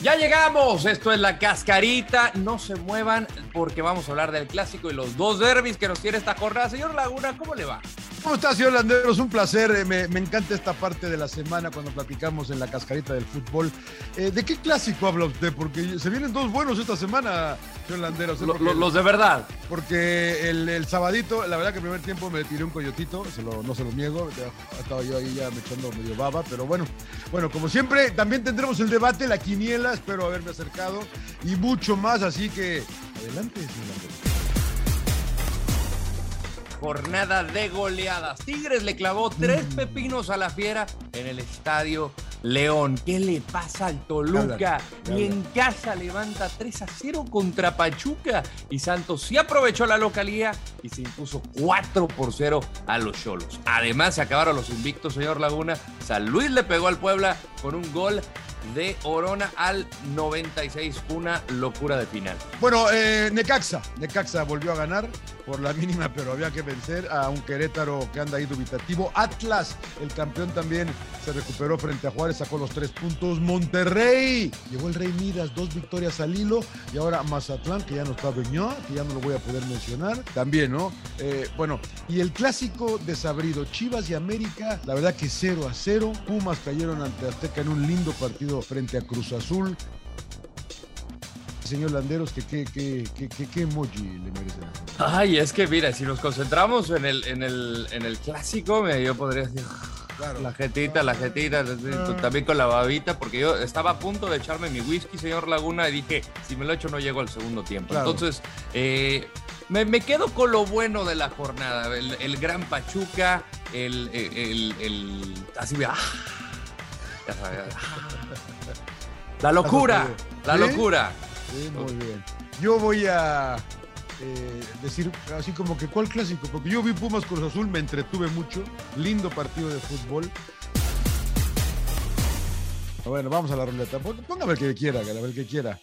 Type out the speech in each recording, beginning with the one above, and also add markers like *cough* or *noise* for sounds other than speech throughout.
Ya llegamos, esto es la cascarita, no se muevan porque vamos a hablar del clásico y los dos derbis que nos tiene esta jornada. Señor Laguna, ¿cómo le va? ¿Cómo estás, señor Landeros? Un placer. Eh, me, me, encanta esta parte de la semana cuando platicamos en la cascarita del fútbol. Eh, ¿De qué clásico habla usted? Porque se vienen dos buenos esta semana, señor Landeros. Lo, lo, los de verdad. Porque el, el, sabadito, la verdad que el primer tiempo me tiré un coyotito, se lo, no se lo niego. Estaba yo ahí ya me echando medio baba, pero bueno. Bueno, como siempre, también tendremos el debate, la quiniela. Espero haberme acercado y mucho más. Así que adelante, señor Landeros jornada de goleadas. Tigres le clavó tres pepinos a la fiera en el estadio León. ¿Qué le pasa al Toluca? Y en casa levanta 3 a 0 contra Pachuca. Y Santos sí aprovechó la localía y se impuso 4 por 0 a los Cholos. Además, se acabaron los invictos, señor Laguna. San Luis le pegó al Puebla con un gol de Orona al 96. Una locura de final. Bueno, eh, Necaxa. Necaxa volvió a ganar por la mínima, pero había que vencer a un Querétaro que anda ahí dubitativo. Atlas, el campeón también se recuperó frente a Juárez, sacó los tres puntos. Monterrey, llegó el Rey Midas, dos victorias al hilo. Y ahora Mazatlán, que ya no está Beñó, que ya no lo voy a poder mencionar. También, ¿no? Eh, bueno, y el clásico desabrido, Chivas y América, la verdad que 0 a 0. Pumas cayeron ante Azteca en un lindo partido frente a Cruz Azul señor Landeros, que qué que, que, que, emoji le merecen. Ay, es que mira, si nos concentramos en el, en el, en el clásico, yo podría decir claro. la jetita, la jetita, también con la babita, porque yo estaba a punto de echarme mi whisky, señor Laguna, y dije, si me lo echo no llego al segundo tiempo. Claro. Entonces, eh, me, me, quedo con lo bueno de la jornada, el, el gran Pachuca, el, el, el así, ah, ah, *laughs* la locura, la ¿Sí? locura. Sí, muy bien. Yo voy a eh, decir así como que cuál clásico, porque yo vi Pumas Cruz Azul, me entretuve mucho, lindo partido de fútbol. Bueno, vamos a la ruleta. Póngame el que quiera, el que quiera.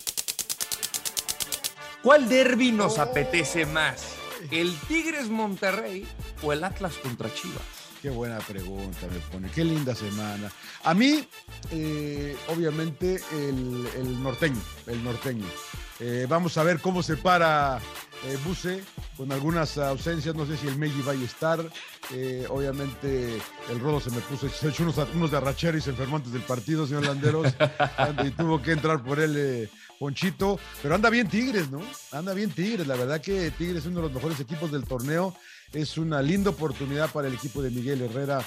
¿Cuál derby nos oh. apetece más? ¿El Tigres Monterrey o el Atlas contra Chivas? Qué buena pregunta me pone. Qué linda semana. A mí, eh, obviamente, el, el, norteño. El norteño. Eh, vamos a ver cómo se para eh, Buse con algunas ausencias. No sé si el Meji va a estar. Eh, obviamente, el Rodo se me puso, se echó unos, unos de arrachera y se enfermó antes del partido, señor Landeros. y tuvo que entrar por él. Ponchito, pero anda bien Tigres, ¿no? Anda bien Tigres, la verdad que Tigres es uno de los mejores equipos del torneo es una linda oportunidad para el equipo de Miguel Herrera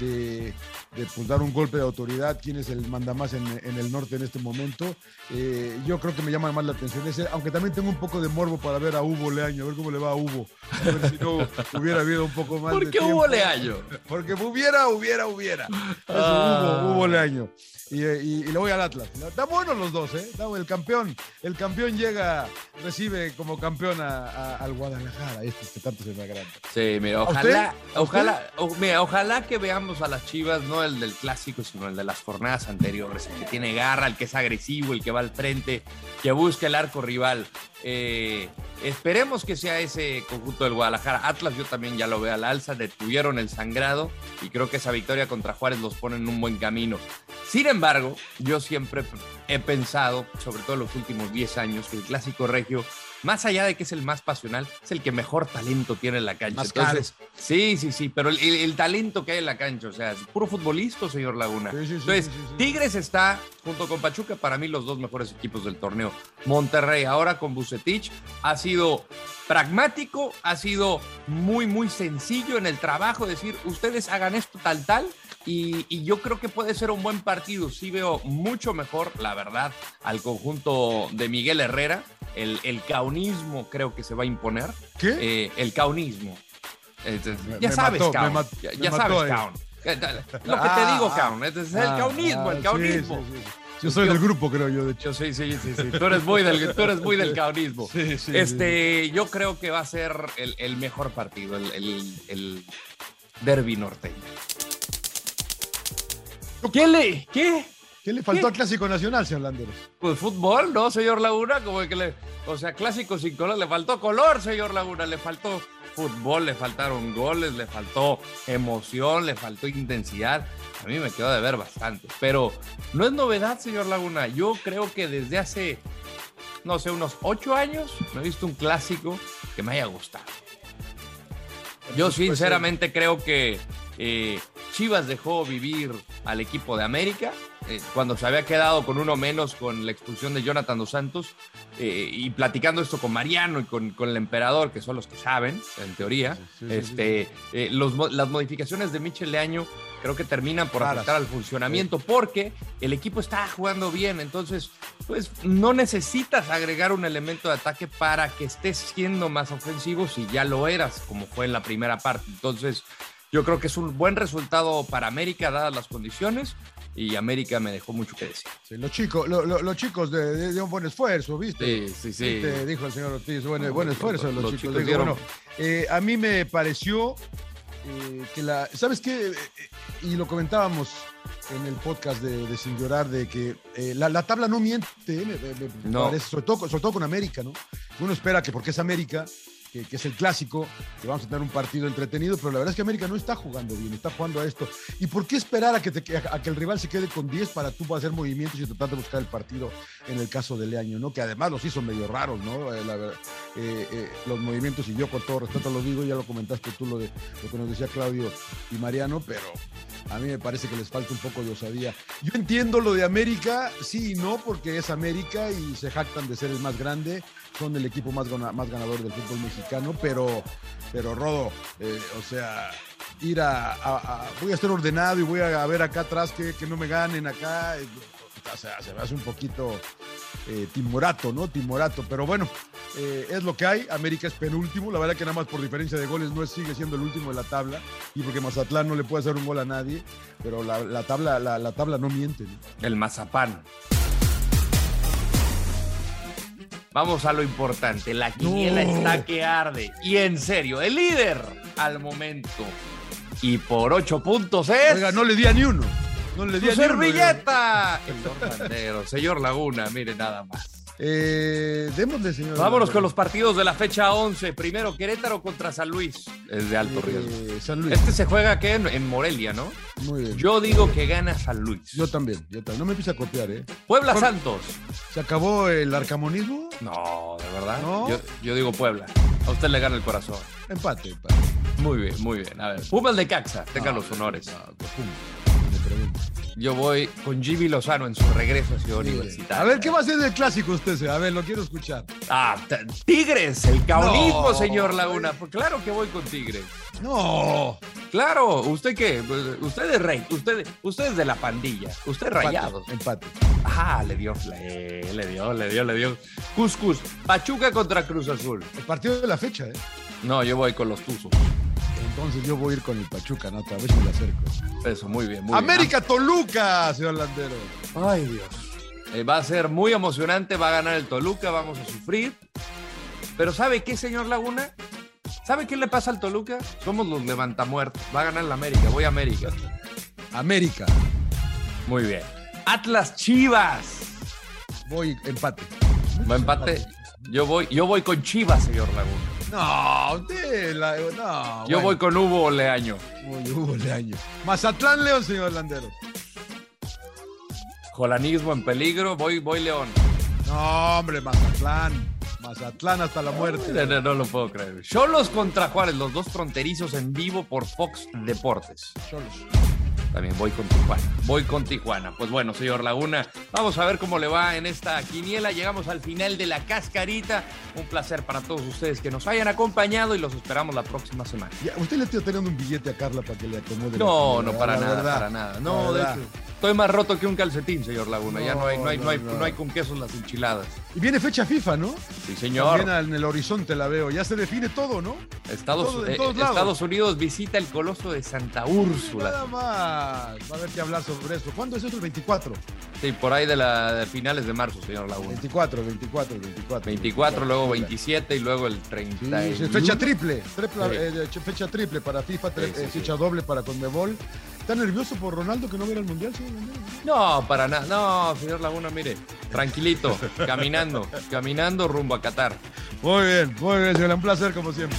de, de pues, dar un golpe de autoridad, quién es el mandamás en, en el norte en este momento. Eh, yo creo que me llama más la atención ese, aunque también tengo un poco de morbo para ver a Hugo Leaño, a ver cómo le va a Hugo, a ver si no *laughs* hubiera habido un poco más ¿Por qué. Hugo Leaño? Porque hubiera, hubiera, hubiera. Eso, ah. Hugo, Hugo Leaño. Y, y, y, le voy al Atlas. Está bueno los dos, ¿eh? El campeón. El campeón llega, recibe como campeón a, a, al Guadalajara, este que tanto se me agranda. Sí, mira, ojalá, ojalá, o, mira, ojalá que veamos a las Chivas, no el del clásico, sino el de las jornadas anteriores, el que tiene garra, el que es agresivo, el que va al frente, que busca el arco rival. Eh, esperemos que sea ese conjunto del Guadalajara. Atlas yo también ya lo veo al alza, detuvieron el sangrado y creo que esa victoria contra Juárez los pone en un buen camino. Sin embargo, yo siempre he pensado, sobre todo en los últimos 10 años, que el clásico regio, más allá de que es el más pasional, es el que mejor talento tiene en la cancha. Más Entonces, sí, sí, sí, pero el, el, el, talento que hay en la cancha, o sea, es puro futbolista, señor Laguna. Sí, sí, sí, Entonces, Tigres está, junto con Pachuca, para mí los dos mejores equipos del torneo. Monterrey, ahora con Bucetich, ha sido pragmático, ha sido muy, muy sencillo en el trabajo, decir, ustedes hagan esto tal, tal, y, y, yo creo que puede ser un buen partido. Sí veo mucho mejor, la verdad, al conjunto de Miguel Herrera. El, el caunismo creo que se va a imponer. ¿Qué? Eh, el caunismo. Ya me sabes, mató, Caun. ya sabes, ahí. Caun. Lo que te digo, Caun, es el ah, caunismo, el ah, caunismo. Yo soy del grupo, creo yo, de hecho. sí, sí, sí, sí. Tú eres muy del, tú eres muy del caunismo. este, Yo creo que va a ser el, el mejor partido, el, el, el derby norteño. ¿Qué le? ¿Qué? ¿Qué le faltó al Clásico Nacional, señor Landeros? Pues fútbol, ¿no, señor Laguna? Como que le, o sea, Clásico sin color, le faltó color, señor Laguna, le faltó fútbol, le faltaron goles, le faltó emoción, le faltó intensidad. A mí me quedó de ver bastante, pero no es novedad, señor Laguna. Yo creo que desde hace, no sé, unos ocho años me he visto un clásico que me haya gustado. Yo sinceramente creo que eh, Chivas dejó vivir al equipo de América eh, cuando se había quedado con uno menos con la expulsión de Jonathan dos Santos eh, y platicando esto con Mariano y con, el emperador, que son los que saben, en teoría, este, las modificaciones de Michel Leaño creo que terminan por afectar al funcionamiento porque el equipo está jugando bien, entonces pues no necesitas agregar un elemento de ataque para que estés siendo más ofensivo si ya lo eras, como fue en la primera parte. Entonces, yo creo que es un buen resultado para América, dadas las condiciones, y América me dejó mucho que decir. los chicos, los chicos de, un buen esfuerzo, ¿viste? Sí, sí, sí. Dijo el señor Ortiz, buen, buen esfuerzo los, chicos. bueno, eh, a mí me pareció eh, que la. ¿Sabes qué? Eh, y lo comentábamos en el podcast de, Sin Llorar, de que la, tabla no miente, no. sobre, todo, sobre todo con América, ¿no? Uno espera que porque es América que, es el clásico, que vamos a tener un partido entretenido, pero la verdad es que América no está jugando bien, está jugando a esto. ¿Y por qué esperar a que, a que el rival se quede con 10 para tú hacer movimientos y tratar de buscar el partido en el caso de Leaño, ¿no? Que además los hizo medio raros, ¿no? Eh, eh, eh, los movimientos, y yo con todo respeto lo digo, ya lo comentaste tú lo de lo que nos decía Claudio y Mariano, pero a mí me parece que les falta un poco de osadía. Yo entiendo lo de América, sí y no, porque es América y se jactan de ser el más grande, son el equipo más, ganador del fútbol mexicano, pero, pero Rodo, eh, o sea, ir a, Voy a estar ordenado y voy a ver acá atrás que, que no me ganen acá. O sea, se me hace un poquito timorato, ¿no? Timorato. Pero bueno, eh, es lo que hay. América es penúltimo. La verdad que nada más por diferencia de goles no sigue siendo el último de la tabla. Y porque Mazatlán no le puede hacer un gol a nadie. Pero la, tabla, la, tabla no miente. El Mazapán. Vamos a lo importante. La quiniela está que arde. Y en serio, el líder al momento. Y por ocho puntos es. Oiga, no le di a ni uno. No le di a servilleta! El señor Laguna, mire nada más. Eh, démosle, señor. Vámonos con los partidos de la fecha 11. Primero, Querétaro contra San Luis. Es de alto eh, riesgo. San Luis. Este se juega aquí en, Morelia, ¿no? Muy bien. Yo digo que gana San Luis. Yo también, yo también. No me empiece a copiar, ¿eh? Puebla Santos. ¿Se acabó el arcamonismo? No, de verdad. Yo, digo Puebla. A usted le gana el corazón. Empate, empate. Muy bien, muy bien. A ver, Pumas de Caxa. Tengan los honores. Yo voy con Jimmy Lozano en su regreso a Ciudad Universitaria. A ver, ¿qué va a hacer del clásico usted? A ver, lo quiero escuchar. Ah, Tigres, el caunismo, señor Laguna. Pues claro que voy con Tigres. No. Claro, ¿usted qué? Usted es rey, usted, usted es de la pandilla, usted es rayado. Empate. Ah, le dio, le, le dio, le dio, le dio. Cuscus, Pachuca contra Cruz Azul. El partido de la fecha, ¿eh? No, yo voy con los Tuzos. Entonces yo voy a ir con el Pachuca, ¿no? Tal vez me lo acerco. Eso, muy bien. Muy América Toluca, señor Landero. Ay, Dios. Eh, va a ser muy emocionante, va a ganar el Toluca, vamos a sufrir. Pero ¿sabe qué, señor Laguna? ¿Sabe qué le pasa al Toluca? Somos los levantamuertos. Va a ganar el América, voy a América. América. Muy bien. Atlas Chivas. Voy empate. ¿Va empate? Yo voy, yo voy con Chivas, señor Laguna. No, usted, no. Yo voy con Hugo Leaño. Hugo Leaño. Mazatlán León, señor Landero. Jolanismo en peligro, voy, voy León. No, hombre, Mazatlán. Mazatlán hasta la muerte. No, no, lo puedo creer. Cholos contra Juárez, los dos fronterizos en vivo por Fox Deportes. Cholos. También voy con Tijuana. Voy con Tijuana. Pues bueno, señor Laguna, vamos a ver cómo le va en esta quiniela. Llegamos al final de la cascarita. Un placer para todos ustedes que nos hayan acompañado y los esperamos la próxima semana. ¿Usted le está teniendo un billete a Carla para que le acomode? No, no, para nada, para nada. No, de Estoy más roto que un calcetín, señor Laguna. ya no hay, no hay, no, hay, no hay con quesos las enchiladas. Y viene fecha FIFA, ¿no? Sí, señor. También en el horizonte la veo. Ya se define todo, ¿no? Estados, eh, Estados Unidos visita el coloso de Santa Úrsula. Nada más. Va a haber que hablar sobre eso. ¿Cuándo es eso? El 24. Sí, por ahí de, la, finales de marzo, señor Laguna. 24, 24, 24. 24, luego 27 y luego el 30. Sí, fecha triple. Eh, fecha triple para FIFA, eh, fecha doble para Conmebol. ¿Está nervioso por Ronaldo que no viera el Mundial, señor No, para nada. No, señor Laguna, mire, tranquilito, caminando, caminando rumbo a Qatar. Muy bien, muy bien, señor. Un placer como siempre.